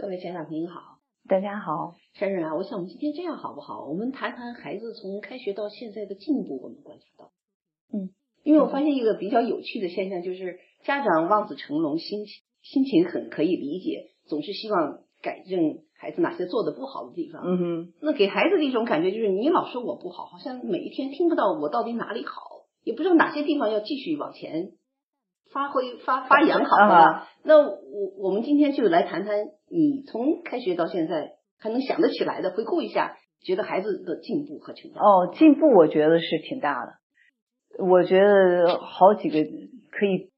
各位家长朋友好，大家好，珊珊啊，我想我们今天这样好不好？我们谈谈孩子从开学到现在的进步，我们观察到。嗯，因为我发现一个比较有趣的现象，就是家长望子成龙，心情心情很可以理解，总是希望改正孩子哪些做的不好的地方。嗯哼，那给孩子的一种感觉就是，你老说我不好，好像每一天听不到我到底哪里好，也不知道哪些地方要继续往前发挥发发扬好了。啊那我我们今天就来谈谈，你从开学到现在还能想得起来的，回顾一下，觉得孩子的进步和成长。哦，进步我觉得是挺大的，我觉得好几个可以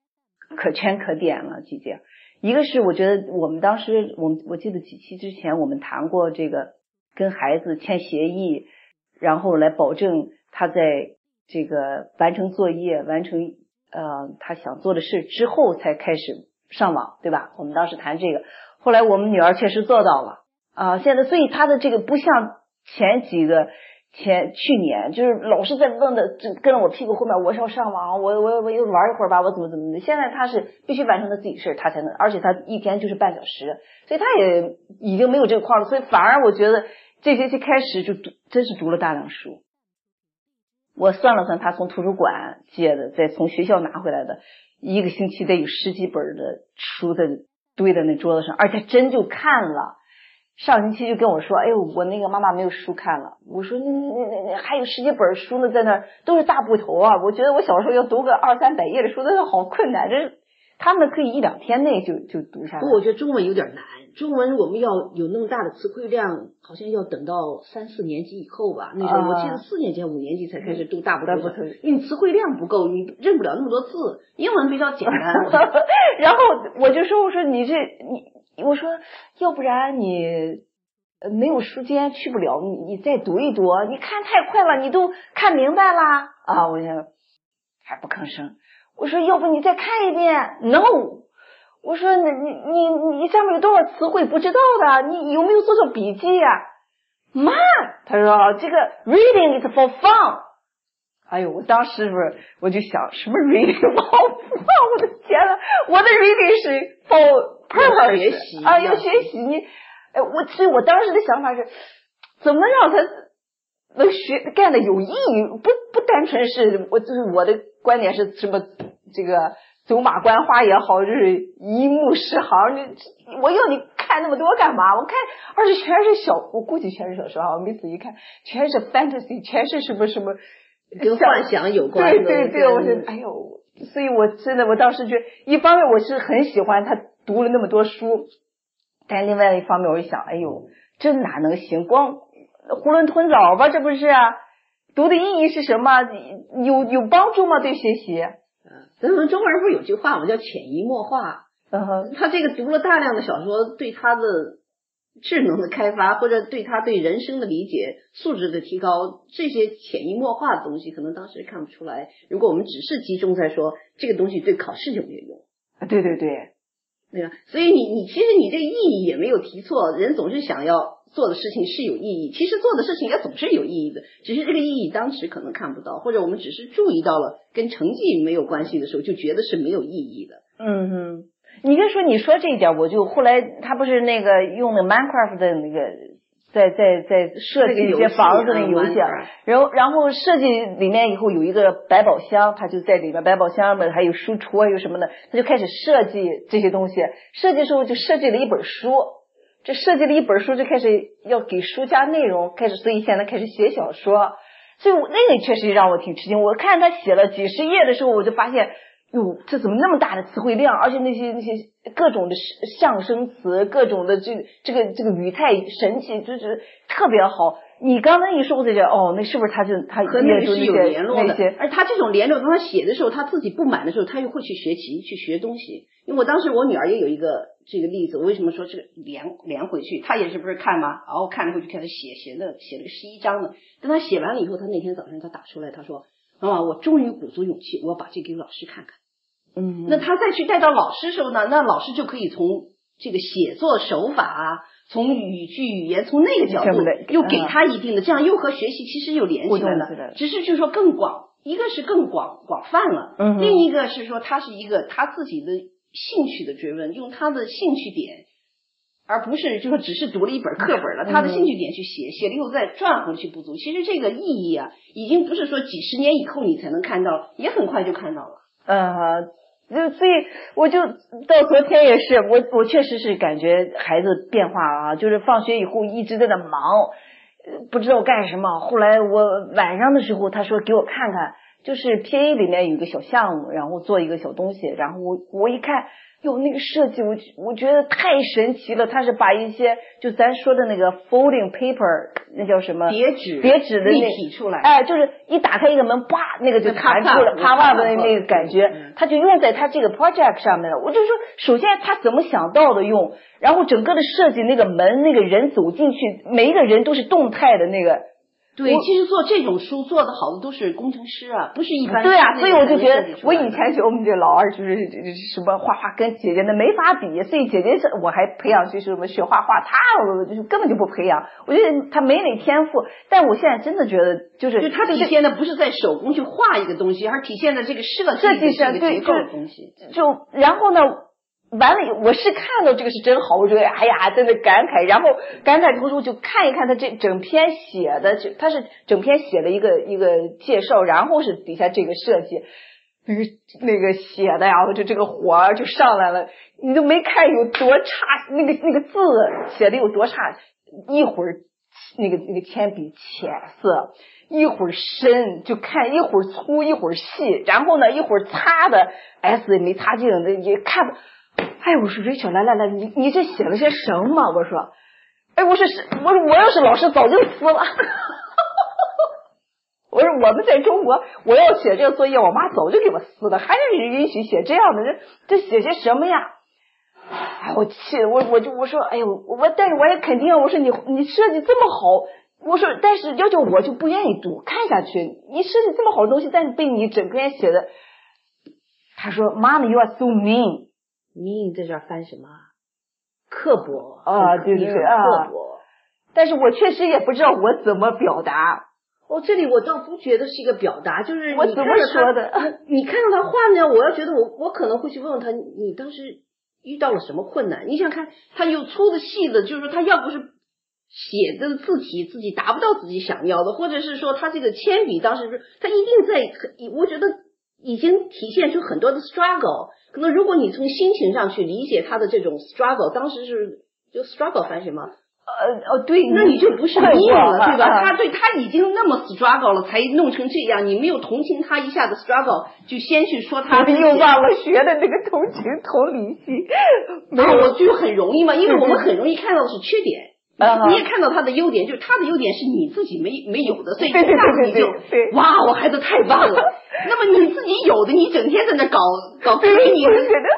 可圈可点了姐姐。一个是我觉得我们当时，我们我记得几期之前我们谈过这个跟孩子签协议，然后来保证他在这个完成作业、完成呃他想做的事之后才开始上网，对吧？我们当时谈这个，后来我们女儿确实做到了啊、现在所以他的这个不像前几个。前去年就是老是在问的，就跟着我屁股后面，我要上网，我我我又玩一会儿吧，我怎么怎么的。现在他是必须完成他自己事儿，他才能，而且他一天就是半小时，所以他也已经没有这个框了。所以反而我觉得这学期开始就读，真是读了大量书。我算了算，他从图书馆借的，再从学校拿回来的，一个星期得有十几本的书在堆在那桌子上，而且真就看了。上星期就跟我说：“哎呦，我那个妈妈没有书看了。”我说：“那那那那还有十几本书呢，在那儿都是大部头啊！我觉得我小时候要读个二三百页的书，那好困难。这他们可以一两天内就就读下来不。过我觉得中文有点难，中文我们要有那么大的词汇量，好像要等到三四年级以后吧。那时候我记得四年级、五年级才开始读大部头大因为词汇量不够，你认不了那么多字。英文比较简单。然后我就说：“我说你这你，我说要不然你呃没有时间去不了，你你再读一读。你看太快了，你都看明白啦啊！我想还不吭声。我说要不你再看一遍？No。我说你你你你下面有多少词汇不知道的？你有没有做做笔记呀、妈，他说这个 reading is for fun。哎呦，我当时不是我就想什么 reading for fun？我的天呐，我的 reading 是 for purpose 学习啊，要学习你。哎，我所以我当时的想法是，怎么让他能学干的有意义？不不单纯是我就是我的观点是什么这个走马观花也好，就是一目十行。你我要你看那么多干嘛？我看而且全是小，我估计全是小说啊。我没仔细看，全是 fantasy，全是什么什么跟幻想有关的。对对对，跟我是哎呦，所以我真的我当时就一方面我是很喜欢他读了那么多书，但另外一方面我就想，哎呦，这哪能行？光囫囵吞枣吧，这不是啊？读的意义是什么？有有帮助吗？对学习？咱们中国人不是有句话吗？叫潜移默化。嗯哼，他这个读了大量的小说，对他的智能的开发，或者对他对人生的理解、素质的提高，这些潜移默化的东西，可能当时看不出来。如果我们只是集中在说这个东西对考试有没有用，啊对对对，对吧？所以你你其实你这个意义也没有提错，人总是想要做的事情是有意义，其实做的事情也总是有意义的，只是这个意义当时可能看不到，或者我们只是注意到了跟成绩没有关系的时候，就觉得是没有意义的。嗯哼。你别说，你说这一点，我就后来他不是那个用那 Minecraft 的那个，在在在设计一些房子的游戏，啊然后然后设计里面以后有一个百宝箱，他就在里面百宝箱里面还有书橱还有什么的，他就开始设计这些东西。设计的时候就设计了一本书，这设计了一本书就开始要给书加内容，开始所以现在开始写小说。所以我那个确实让我挺吃惊。我看他写了几十页的时候，我就发现。哟，这怎么那么大的词汇量？而且那些那些各种的象声词，各种的这个这个这个语态神奇，就是特别好。你刚才一说，我就觉得哦，那是不是他就他和那个是有联络的？而他这种联络，当他写的时候，他自己不满的时候，他又会去学习，去学东西。因为我当时我女儿也有一个这个例子，我为什么说这个连连回去？她也是不是看吗？然后看了后就开始写，写了写了个十一章呢。等她写完了以后，她那天早上她打出来，她说：“妈妈，我终于鼓足勇气，我要把这给老师看看。”嗯，那他再去带到老师时候呢，那老师就可以从这个写作手法啊，从语句语言，从那个角度又给他一定的，这样又和学习其实又连起来了。只是就是说更广，一个是更广广泛了，嗯，另一个是说他是一个他自己的兴趣的追问，用他的兴趣点，而不是就说只是读了一本课本了，他的兴趣点去写，写了以后再转回去补足。其实这个意义啊，已经不是说几十年以后你才能看到，也很快就看到了。呃，就所以我就到昨天也是，我我确实是感觉孩子变化了啊，就是放学以后一直在那忙，不知道干什么。后来我晚上的时候，他说给我看看，就是 P A 里面有一个小项目，然后做一个小东西，然后我我一看。哟，那个设计我我觉得太神奇了。他是把一些就咱说的那个 folding paper，那叫什么叠纸叠纸的那体出来，哎，就是一打开一个门，叭，那个就弹出了，啪啪的那个感觉，他就用在他这个 project 上面了。我就说，首先他怎么想到的用，然后整个的设计那个门，那个人走进去，每一个人都是动态的那个。对，其实做这种书做的好的都是工程师啊，不是一般。对啊，所以我就觉得，我以前觉得我们这老二就是什么画画跟姐姐那没法比，所以姐姐是我还培养去什么学画画，他就是根本就不培养。我觉得他没那天赋，但我现在真的觉得就是，就他体现的不是在手工去画一个东西，而体现的这个设设计上对构的东西。就然后呢？完了，我是看到这个是真好，我觉得哎呀，在那感慨，然后感慨之后就看一看他这整篇写的，就他是整篇写的一个一个介绍，然后是底下这个设计，那个那个写的呀，就这个火就上来了，你都没看有多差，那个那个字写的有多差，一会儿那个那个铅笔浅色，一会儿深，就看一会儿粗一会儿细，然后呢一会儿擦的 S 也没擦净，那也看不。哎，我说 Rachel，来来来，你你这写了些什么？我说，哎，我说是，我说我要是老师早就撕了。我说我们在中国，我要写这个作业，我妈早就给我撕了，还是允许写这样的？这这写些什么呀？哎，我气的，我我就我说，哎呦，我但是我也肯定，我说你你设计这么好，我说但是要求我就不愿意读，看下去，你设计这么好的东西，但是被你整篇写的，他说妈妈，you are so mean。Mean 在这儿翻什么？刻薄啊，对对对啊。刻薄。但是我确实也不知道我怎么表达。哦，这里我倒不觉得是一个表达，就是我怎么说的？你看到他画呢，我要觉得我我可能会去问问他，你当时遇到了什么困难？你想看他又粗的细的，就是说他要不是写的字体自己达不到自己想要的，或者是说他这个铅笔当时是他一定在，我觉得已经体现出很多的 struggle。可能如果你从心情上去理解他的这种 struggle，当时是就 struggle 翻什么？呃哦对，那你就不是命了，对吧？他对他已经那么 struggle 了，才弄成这样，你没有同情他一下子 struggle，就先去说他。又忘了学的那个同情同理心。没有，我就很容易嘛，因为我们很容易看到的是缺点。你也看到他的优点，就是他的优点是你自己没没有的，所以一下子你就哇，我孩子太棒了。那么你自己有的，你整天在那搞搞推你，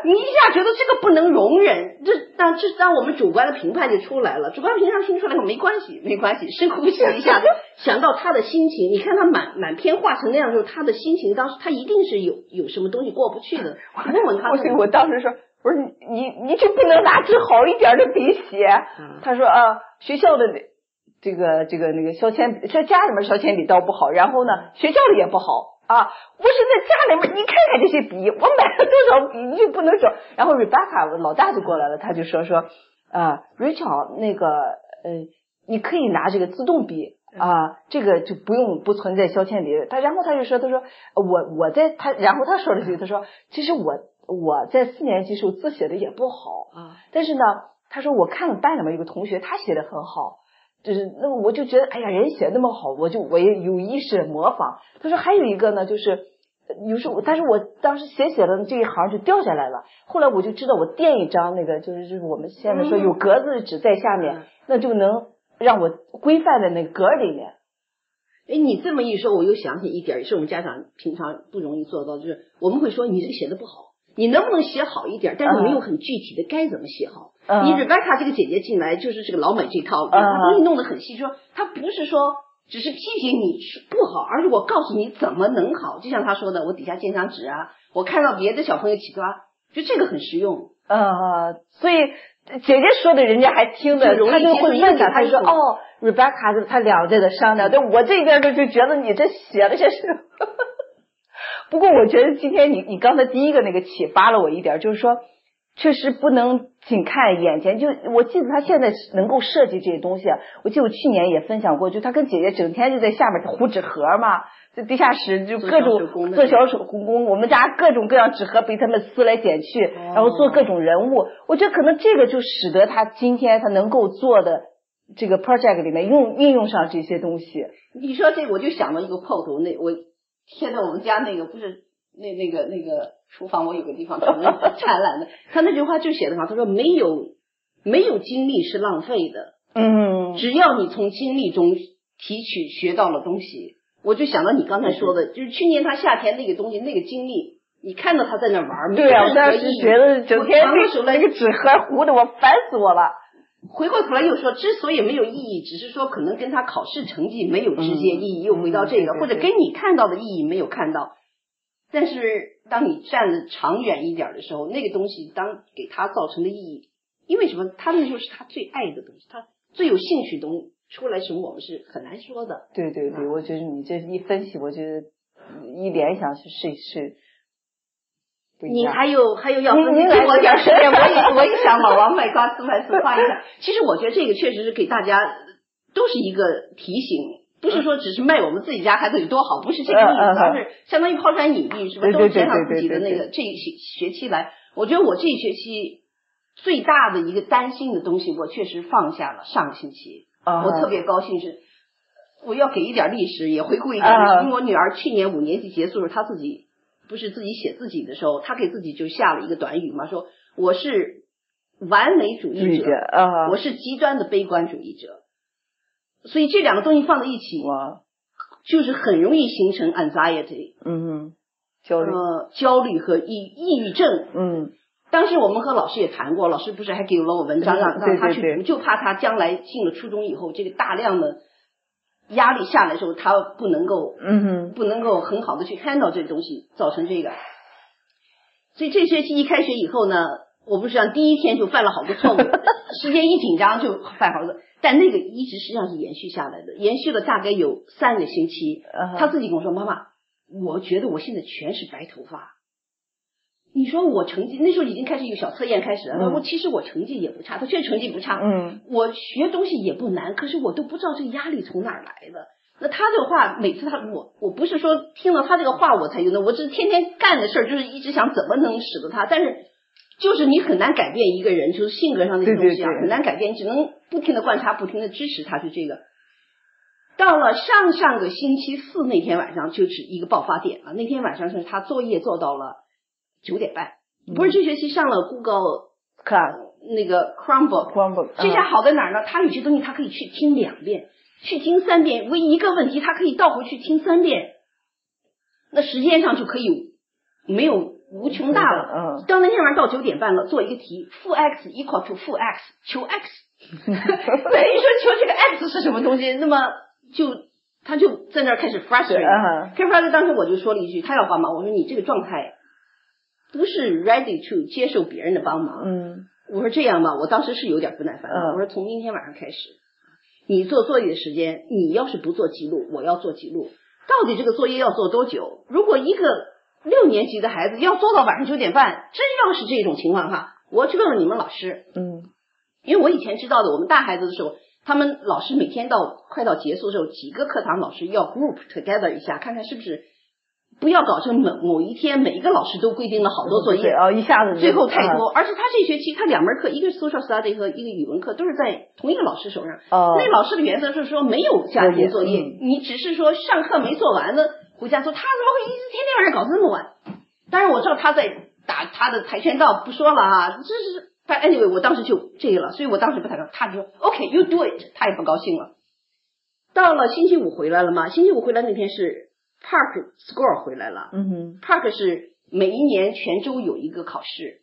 你一下觉得这个不能容忍，这当这当我们主观的评判就出来了。主观评判听出来没关系，没关系，深呼吸一下，想到他的心情，你看他满满篇画成那样，就是他的心情，当时他一定是有有什么东西过不去的。问问他，我当时说，我说你你就不能拿支好一点的笔写？他说啊。学校的这个这个那个削铅笔，在家里面削铅笔倒不好，然后呢，学校里也不好啊。我是在家里面，你看看这些笔，我买了多少笔，你就不能说。然后 Rebecca 老大就过来了，他就说说啊，Rachel 那个呃，你可以拿这个自动笔啊，这个就不用不存在削铅笔。他然后他就说，他说我我在他，然后他说了一句，他说其实我我在四年级时候字写的也不好啊，但是呢。他说：“我看了班里面有个同学，他写的很好，就是那我就觉得，哎呀，人写那么好，我就我也有意识模仿。”他说：“还有一个呢，就是有时候，但是我当时写写的这一行就掉下来了。后来我就知道，我垫一张那个，就是就是我们现在说有格子的纸在下面，那就能让我规范在那格里面。”哎，你这么一说，我又想起一点，也是我们家长平常不容易做到，就是我们会说你这个写的不好。你能不能写好一点？但是没有很具体的该怎么写好。你 Rebecca 这个姐姐进来就是这个老美这套，她东西弄得很细。说她不是说只是批评你不好，而是我告诉你怎么能好。就像她说的，我底下建张纸啊，我看到别的小朋友起抓，就这个很实用。呃，所以姐姐说的人家还听的，他就会问他，就说哦，Rebecca 他俩在这商量，但我这边就就觉得你这写的些是。不过我觉得今天你你刚才第一个那个启发了我一点，就是说确实不能仅看眼前。就我记得他现在能够设计这些东西，我记得我去年也分享过，就他跟姐姐整天就在下面糊纸盒嘛，在地下室就各种做小手工，我们家各种各样纸盒被他们撕来剪去，然后做各种人物。我觉得可能这个就使得他今天他能够做的这个 project 里面用运用上这些东西。你说这我就想到一个 pose，那我贴在我们家那个不是那那个那个厨房，我有个地方专门展览的。他那句话就写的好，他说没有没有经历是浪费的，嗯，只要你从经历中提取学到了东西。我就想到你刚才说的，就是去年他夏天那个东西那个经历，你看到他在那玩，对啊，我当时觉得整天那个纸盒糊的，我烦死我了。回过头来又说，之所以没有意义，只是说可能跟他考试成绩没有直接意义。又回到这个，或者跟你看到的意义没有看到。但是当你站的长远一点的时候，那个东西当给他造成的意义，因为什么？他那就是他最爱的东西，他最有兴趣的东西出来什么，我们是很难说的。对对对，我觉得你这一分析，我觉得一联想是是是。你还有还有要分析，给我点时间，我也我也想老王卖瓜自卖自夸一下。其实我觉得这个确实是给大家都是一个提醒，不是说只是卖我们自己家孩子有多好，不是这个意思，而是相当于抛砖引玉，是不是都加上自己的那个这一学学期来？我觉得我这一学期最大的一个担心的东西，我确实放下了。上个星期，我特别高兴是我要给一点历史，也回顾一下，因为我女儿去年五年级结束的时候，她自己。不是自己写自己的时候，他给自己就下了一个短语嘛，说我是完美主义者，我是极端的悲观主义者，所以这两个东西放在一起，就是很容易形成 anxiety，嗯，焦虑，呃，焦虑和抑抑郁症，嗯，当时我们和老师也谈过，老师不是还给了我文章让让他去读，就怕他将来进了初中以后，这个大量的。压力下来的时候，他不能够，嗯哼，不能够很好的去 handle 这个东西，造成这个。所以这学期一开学以后呢，我不是讲第一天就犯了好多错误，时间一紧张就犯好多，但那个一直实际上是延续下来的，延续了大概有三个星期。他自己跟我说：“妈妈，我觉得我现在全是白头发。”你说我成绩那时候已经开始有小测验开始了，我其实我成绩也不差，他确实成绩不差，嗯，我学东西也不难，可是我都不知道这个压力从哪儿来的。那他这个话，每次他我我不是说听了他这个话我才有的，我是天天干的事儿，就是一直想怎么能使得他，但是就是你很难改变一个人，就是性格上那些东西啊，很难改变，只能不停的观察，不停的支持他，就这个。到了上上个星期四那天晚上，就是一个爆发点了。那天晚上是他作业做到了。九点半，不是这学期上了 Google Class 那个 Chromebook，这下好在哪儿呢？他有些东西他可以去听两遍，去听三遍。唯一一个问题，他可以倒回去听三遍，那时间上就可以没有无穷大了。嗯，到那天晚上到九点半了，做一个题，负 x equal to 负 x，求 x。等于说求这个 x 是什么东西？那么就他就在那儿开始 frustrate。开始 frustrate，当时我就说了一句，他要帮忙，我说你这个状态。不是 ready to 接受别人的帮忙。嗯，我说这样吧，我当时是有点不耐烦。嗯，我说从明天晚上开始，你做作业的时间，你要是不做记录，我要做记录。到底这个作业要做多久？如果一个六年级的孩子要做到晚上九点半，真要是这种情况哈，我去问问你们老师。嗯，因为我以前知道的，我们大孩子的时候，他们老师每天到快到结束的时候，几个课堂老师要 group together 一下，看看是不是。不要搞成某某一天每一个老师都规定了好多作业哦，一下子最后太多。而且他这学期他两门课，一个是 social study 和一个语文课，都是在同一个老师手上。哦，那老师的原则是说没有家庭作业，你只是说上课没做完的回家做。他怎么会一直天天晚上搞这么晚？当然我知道他在打他的跆拳道，不说了啊。这是但 anyway，我当时就这个了，所以我当时不太高他就说 OK，you do it，他也不高兴了。到了星期五回来了嘛？星期五回来那天是。Park score 回来了，嗯哼，Park 是每一年全州有一个考试，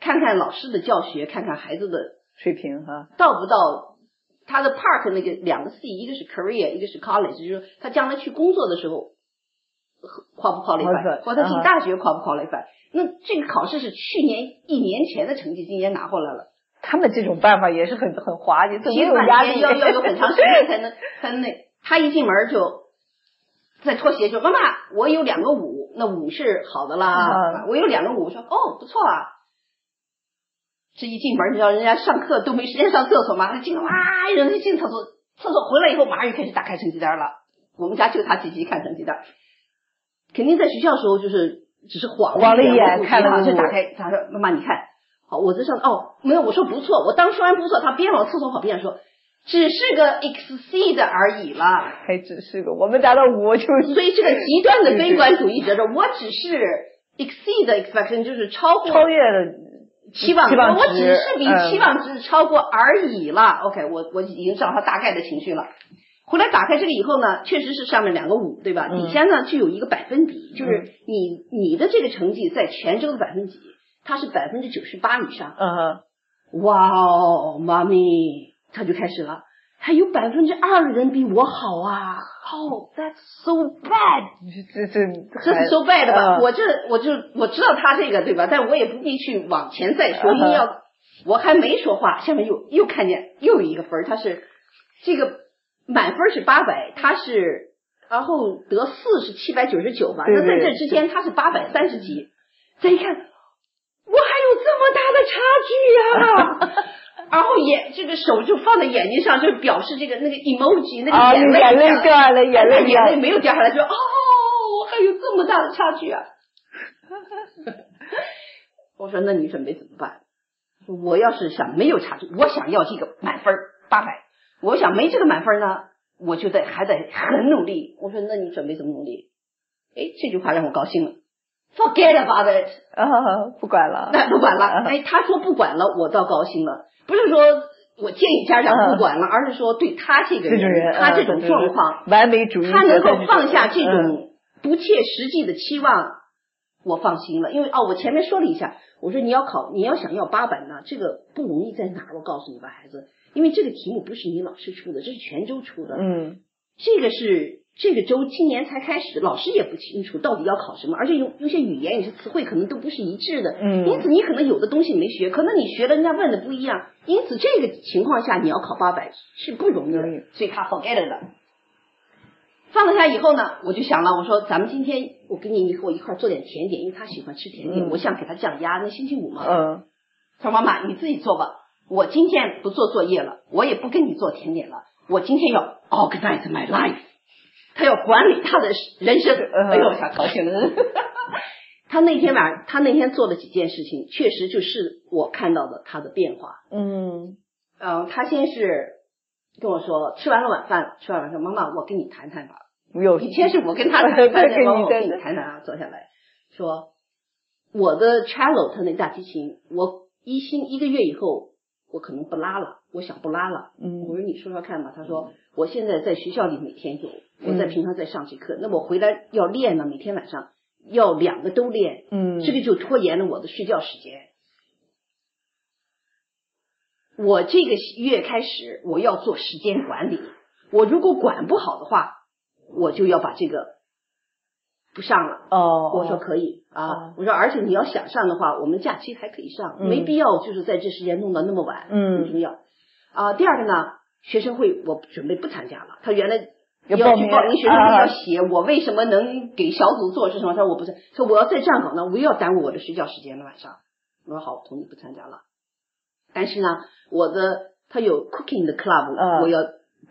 看看老师的教学，看看孩子的水平哈，到不到他的 Park 那个两个 C，一个是 career，一个是 college，就是他将来去工作的时候，qual 不 qualify，或者他进大学 qual 不 qualify，那这个考试是去年一年前的成绩，今年拿回来了。他们这种办法也是很很滑稽，没有压力，要要有很长时间才能才能那，他一进门就。在脱鞋说妈妈，我有两个五，那五是好的啦。我有两个五，说哦不错啊。这一进门，你知道人家上课都没时间上厕所嘛，他进哇，人家进厕所，厕所回来以后马上就开始打开成绩单了。我们家就他积极看成绩单，肯定在学校的时候就是只是晃晃了一眼，看了就打开，他说妈妈你看，好，我在上哦，没有，我说不错，我当说完不错，他边往厕所跑边说。只是个 exceed 而已了，还只是个，我们达到五就是。所以这个极端的悲观主义者说，我只是 exceed expectation，就是超过超越了期望值，我只是比期望值超过而已了。OK，我我已经知道他大概的情绪了。回来打开这个以后呢，确实是上面两个五，对吧？底下呢就有一个百分比，就是你你的这个成绩在泉州的百分几，它是百分之九十八以上。嗯。哇哦，妈咪。他就开始了，还有百分之二的人比我好啊！Oh, that's so bad！这这这是 so bad 吧？我这我就我知道他这个对吧？但我也不必去往前再说，因为要我还没说话，下面又又看见又有一个分他是这个满分是八百，他是然后得四是七百九十九吧？那在这之间他是八百三十几，再一看，我还有这么大的差距呀！然后眼这个手就放在眼睛上，就表示这个那个 emoji 那个眼泪眼泪掉下来，眼泪眼泪没有掉下来，就哦，我还有这么大的差距啊！我说那你准备怎么办？我要是想没有差距，我想要这个满分八百，我想没这个满分呢，我就得还得很努力。我说那你准备怎么努力？哎，这句话让我高兴了。Forget about it，啊，不管了，那 不管了。哎，他说不管了，我倒高兴了。不是说我建议家长不管了，而是说对他这个人，他这种状况，完美主义，他能够放下这种不切实际的期望，我放心了。因为哦，我前面说了一下，我说你要考，你要想要八本呢，这个不容易在哪儿？我告诉你吧，孩子，因为这个题目不是你老师出的，这是泉州出的。嗯，这个是。这个周今年才开始，老师也不清楚到底要考什么，而且有有些语言、有些词汇可能都不是一致的，嗯，因此你可能有的东西没学，可能你学了人家问的不一样，因此这个情况下你要考八百是不容易的，所以他 forget 了。放了下以后呢，我就想了，我说咱们今天我跟你和我一块做点甜点，因为他喜欢吃甜点，我想给他降压。那星期五嘛，嗯，他说妈妈你自己做吧，我今天不做作业了，我也不跟你做甜点了，我今天要 organize my life。他要管理他的人生，哎呦，我想高兴了。他那天晚上，他那天做了几件事情，确实就是我看到的他的变化。嗯嗯，他先是跟我说，吃完了晚饭，吃完晚饭，妈妈，我跟你谈谈吧。有以前是我跟他谈，谈，妈妈我跟你谈谈啊，坐下来说，我的 cello 他那大提琴，我一星一个月以后，我可能不拉了，我想不拉了。嗯，我说你说说看吧。他说，我现在在学校里每天有。我在平常在上这课，那我回来要练呢，每天晚上要两个都练，嗯，这个就拖延了我的睡觉时间。我这个月开始我要做时间管理，我如果管不好的话，我就要把这个不上了。哦，我说可以啊，我说而且你要想上的话，我们假期还可以上，没必要就是在这时间弄到那么晚。嗯，没必要。啊，第二个呢，学生会我准备不参加了，他原来。要去报名学生会要写我为什么能给小组做是什么？他说我不是，说我要再这样搞呢，我又要耽误我的睡觉时间了晚上。我说好，同意不参加了。但是呢，我的他有 cooking 的 club，我要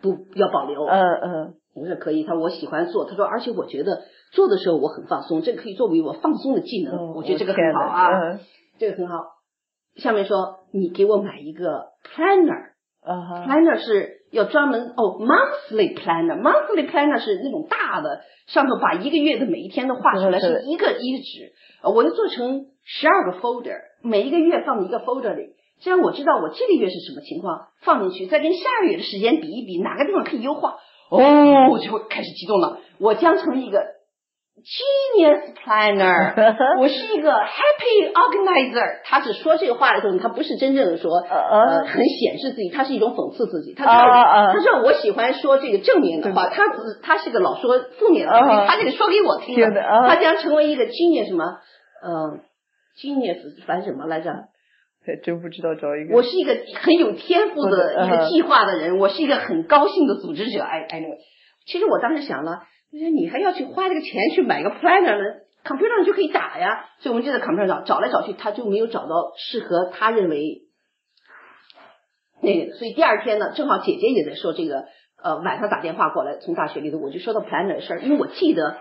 不要保留？嗯嗯，我说可以。他说我喜欢做，他说而且我觉得做的时候我很放松，这个可以作为我放松的技能。我觉得这个很好啊，这个很好。下面说你给我买一个 planner，planner 是。要专门哦，monthly planner，monthly planner 是那种大的，上头把一个月的每一天都画出来，是一个一个纸，我就做成十二个 folder，每一个月放一个 folder 里，这样我知道我这个月是什么情况，放进去，再跟下个月的时间比一比，哪个地方可以优化，哦，我就会开始激动了，我将成一个。Genius planner，我是一个 happy organizer。他只说这个话的时候，他不是真正的说呃很显示自己，他是一种讽刺自己。他知道他说我喜欢说这个正面的话，他只他是个老说负面的话，他这个说给我听的。他将成为一个 genius 什么？嗯，genius 反什么来着？还真不知道找一个。我是一个很有天赋的一个计划的人，我是一个很高兴的组织者。哎哎，其实我当时想了。就是你还要去花这个钱去买个 planner 呢？computer 上就可以打呀。所以我们就在 computer 上找来找去，他就没有找到适合他认为那个，所以第二天呢，正好姐姐也在说这个，呃，晚上打电话过来，从大学里头我就说到 planner 的事儿，因为我记得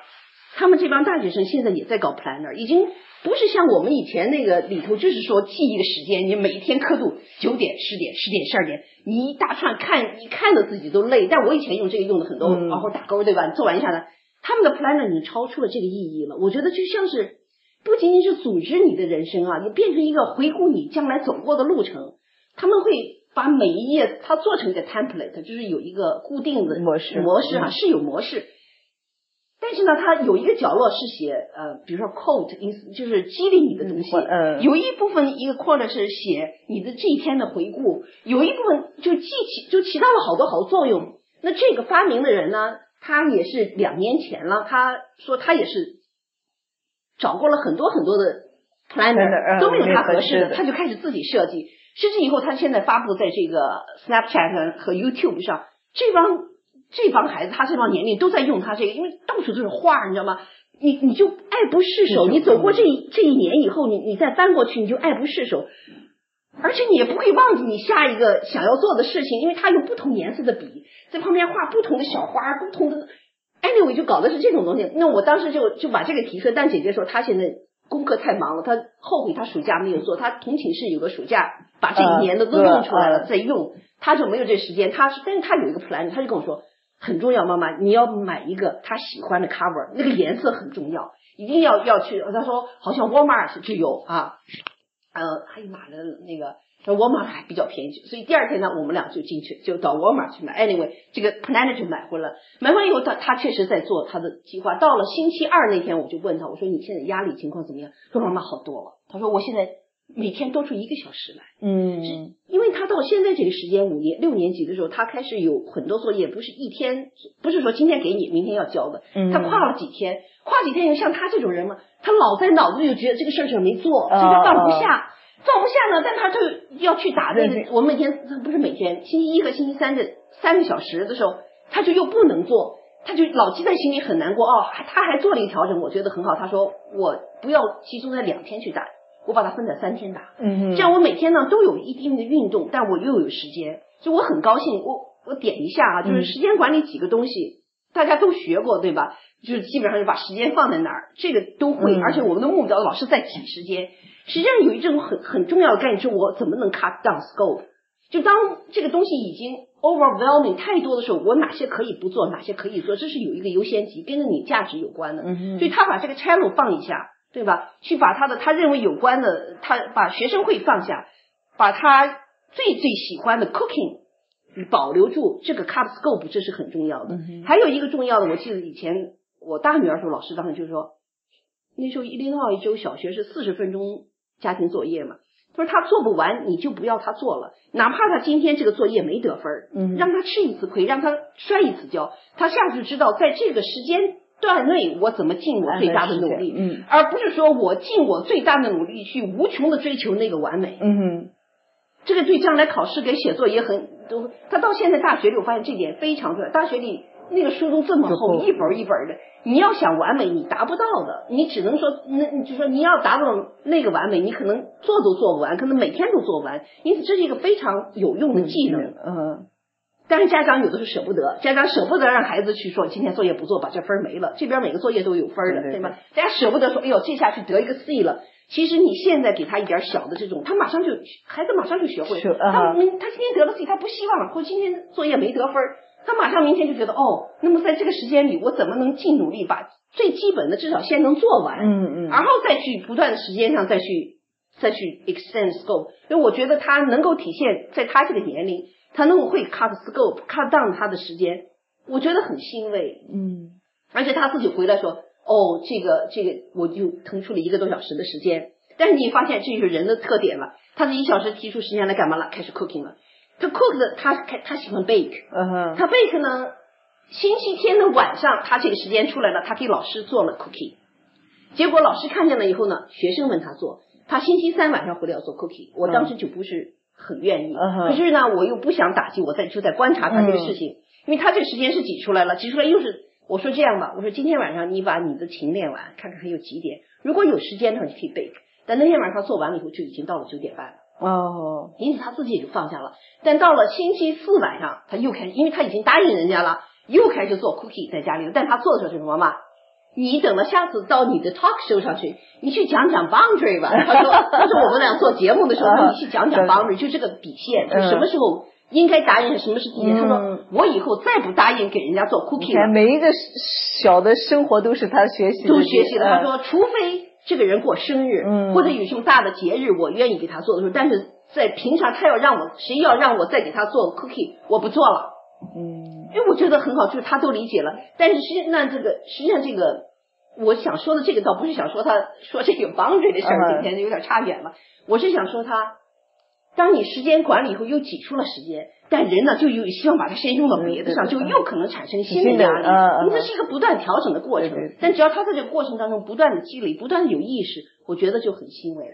他们这帮大学生现在也在搞 planner，已经不是像我们以前那个里头，就是说记忆的时间，你每一天刻度九点、十点、十点、十二点，你一大串看，你看的自己都累。但我以前用这个用的很多，嗯然后打勾对吧？做完一下来，他们的 planner 已经超出了这个意义了。我觉得就像是不仅仅是组织你的人生啊，你变成一个回顾你将来走过的路程。他们会把每一页它做成一个 template，就是有一个固定的模式模式哈、嗯是有模式。但是呢，它有一个角落是写呃，比如说 quote，就是激励你的东西。嗯有一部分一个 quote 是写你的这一天的回顾，有一部分就记起就起到了好多好多作用。那这个发明的人呢，他也是两年前了，他说他也是找过了很多很多的嗯都没有他合适的，没合适的他就开始自己设计。甚至以后，他现在发布在这个 Snapchat 和 YouTube 上，这帮这帮孩子，他这帮年龄都在用他这个，因为到处都是画，你知道吗？你你就爱不释手，你走过这一这一年以后，你你再翻过去，你就爱不释手，而且你也不会忘记你下一个想要做的事情，因为他用不同颜色的笔在旁边画不同的小花，不同的 anyway 就搞的是这种东西。那我当时就就把这个提出来，但姐姐说她现在功课太忙了，她后悔她暑假没有做，她同寝室有个暑假把这一年的都用出来了、嗯再用，她就没有这时间。她是，但是她有一个 plan，她就跟我说很重要，妈妈你要买一个她喜欢的 cover，那个颜色很重要，一定要要去。她说好像 Walmart 就有啊，呃，还有哪的那个。沃尔玛还比较便宜，所以第二天呢，我们俩就进去，就到沃尔玛去买。Anyway，这个 planner 就买回来了。买完以后，他他确实在做他的计划。到了星期二那天，我就问他，我说你现在压力情况怎么样？说妈妈好多了。他说我现在每天多出一个小时来，嗯因为他到现在这个时间，五年六年级的时候，他开始有很多作业，不是一天，不是说今天给你，明天要交的，嗯他跨了几天，跨几天以后，像他这种人嘛，他老在脑子里就觉得这个事儿事儿没做，啊这个放不下。放不下呢，但他就要去打那个。我每天不是每天，星期一和星期三的三个小时的时候，他就又不能做，他就老记在心里很难过。哦，他还做了一个调整，我觉得很好。他说我不要集中在两天去打，我把它分在三天打。嗯这样我每天呢都有一定的运动，但我又有时间，所以我很高兴。我我点一下啊，就是嗯时间管理几个东西，大家都学过对吧？就是基本上就把时间放在哪儿，这个都会。嗯而且我们的目标老是在挤时间。实际上有一种很很重要的概念，就是我怎么能 cut down scope。就当这个东西已经 overwhelming 太多的时候，我哪些可以不做，哪些可以做，这是有一个优先级，跟着你价值有关的。嗯嗯所以他把这个 channel 放一下，对吧？去把他的他认为有关的，他把学生会放下，把他最最喜欢的 cooking 保留住，这个 cup scope 这是很重要的。嗯哼还有一个重要的，我记得以前我大女儿的时候，老师当时就说，那时候伊利诺伊州小学是四十分钟家庭作业嘛。他说他做不完，你就不要他做了，哪怕他今天这个作业没得分儿，嗯让他吃一次亏，让他摔一次跤，他下次就知道在这个时间段内我怎么尽我最大的努力，嗯而不是说我尽我最大的努力去无穷的追求那个完美。嗯哼这个对将来考试跟写作也很都，他到现在大学里，我发现这点非常重要。大学里那个书都这么厚，一本一本的，你要想完美，你达不到的。你只能说，那你就说你要达到那个完美，你可能做都做不完，可能每天都做不完。因此，这是一个非常有用的技能。嗯但是家长有的是舍不得，家长舍不得让孩子去说今天作业不做，把这分儿没了。这边每个作业都有分儿的，对对对吧？大家舍不得说，哎呦，这下去得一个 C 了。其实你现在给他一点小的这种，他马上就孩子马上就学会。他明他今天得了 C，他不希望，或今天作业没得分儿，他马上明天就觉得哦，那么在这个时间里，我怎么能尽努力把最基本的至少先能做完，嗯嗯然后再去不断的时间上再去再去 extend scope。因为我觉得他能够体现在他这个年龄，他那么会 cut scope cut down 他的时间，我觉得很欣慰。嗯而且他自己回来说，哦，这个这个，我就腾出了一个多小时的时间。但是你发现这就是人的特点了，他这一小时提出时间来干嘛了？开始 cooking 了。他 cook 的，他开他喜欢 bake，嗯哼他 bake 呢，星期天的晚上他这个时间出来了，他给老师做了 cookie。结果老师看见了以后呢，学生问他做，他星期三晚上回来要做 cookie，我当时就不是很愿意。可是呢，我又不想打击，我在就在观察他这个事情，因为他这个时间是挤出来了，挤出来又是我说这样吧，我说今天晚上你把你的琴练完，看看还有几点，如果有时间的话，你可以 bake。但那天晚上做完了以后，就已经到了九点半了。哦，因此他自己也就放下了。但到了星期四晚上，他又开始，因为他已经答应人家了，又开始做 cookie 在家里。但他做的时候是什么嘛？你等到下次到你的 talk show 上去，你去讲讲 boundary 吧。他说，他说我们俩做节目的时候，你去讲讲 boundary，就这个底线，就什么时候应该答应，什么是底线。他说我以后再不答应给人家做 cookie 了。每一个小的生活都是他学习，都学习的。他说，除非这个人过生日，或者有什么大的节日，我愿意给他做的时候，但是在平常他要让我，谁要让我再给他做 cookie，我不做了。嗯。因为我觉得很好，就是他都理解了。但是实际上，这个实际上这个，我想说的这个倒不是想说他说这个 boundary 的事儿，今天有点差远了。我是想说他，当你时间管理以后又挤出了时间，但人呢就又希望把它先用到别的上，就又可能产生新的压力。这是一个不断调整的过程。但只要他在这个过程当中不断的积累，不断的有意识，我觉得就很欣慰。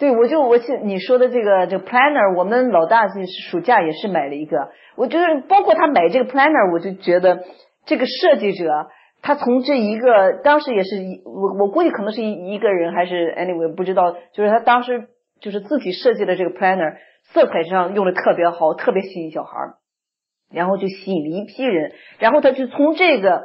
对，我就我记你说的这个这个 planner，我们老大是暑假也是买了一个。我觉得包括他买这个 planner，我就觉得这个设计者他从这一个当时也是一我我估计可能是一一个人还是 anyway 不知道，就是他当时就是自己设计的这个 planner，色彩上用的特别好，特别吸引小孩儿，然后就吸引了一批人，然后他就从这个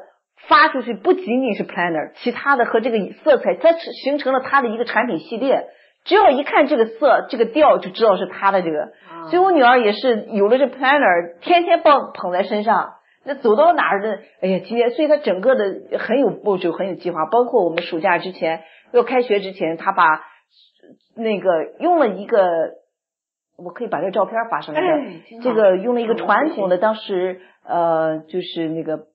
发出去，不仅仅是 planner，其他的和这个色彩，它形成了他的一个产品系列。只要一看这个色、这个调，就知道是他的这个。所以我女儿也是有了这 planner，天天抱捧在身上。那走到哪儿的，哎呀，今天，所以她整个的很有步骤，很有计划。包括我们暑假之前要开学之前，她把那个用了一个，我可以把这个照片发上来。这个用了一个传统的，当时呃，就是那个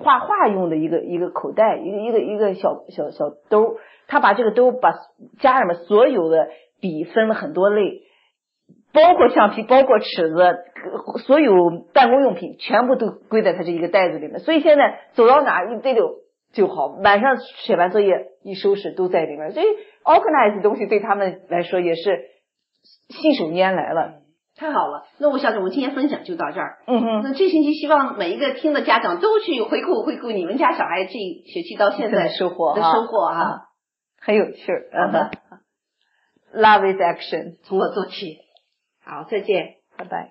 画画用的一个一个口袋，一个一个一个小小小兜。他把这个兜把家里面所有的笔分了很多类，包括橡皮，包括尺子，所有办公用品全部都归在他这一个袋子里面。所以现在走到哪一这就就好，晚上写完作业一收拾都在里面。所以 organize 东西对他们来说也是信手拈来了，太好了。那我想着我们今天分享就到这儿。嗯哼。那这星期希望每一个听的家长都去回顾回顾你们家小孩这一学期到现在收获的收获啊。很有趣儿，嗯，Love is action，从我做起，好，再见，拜拜。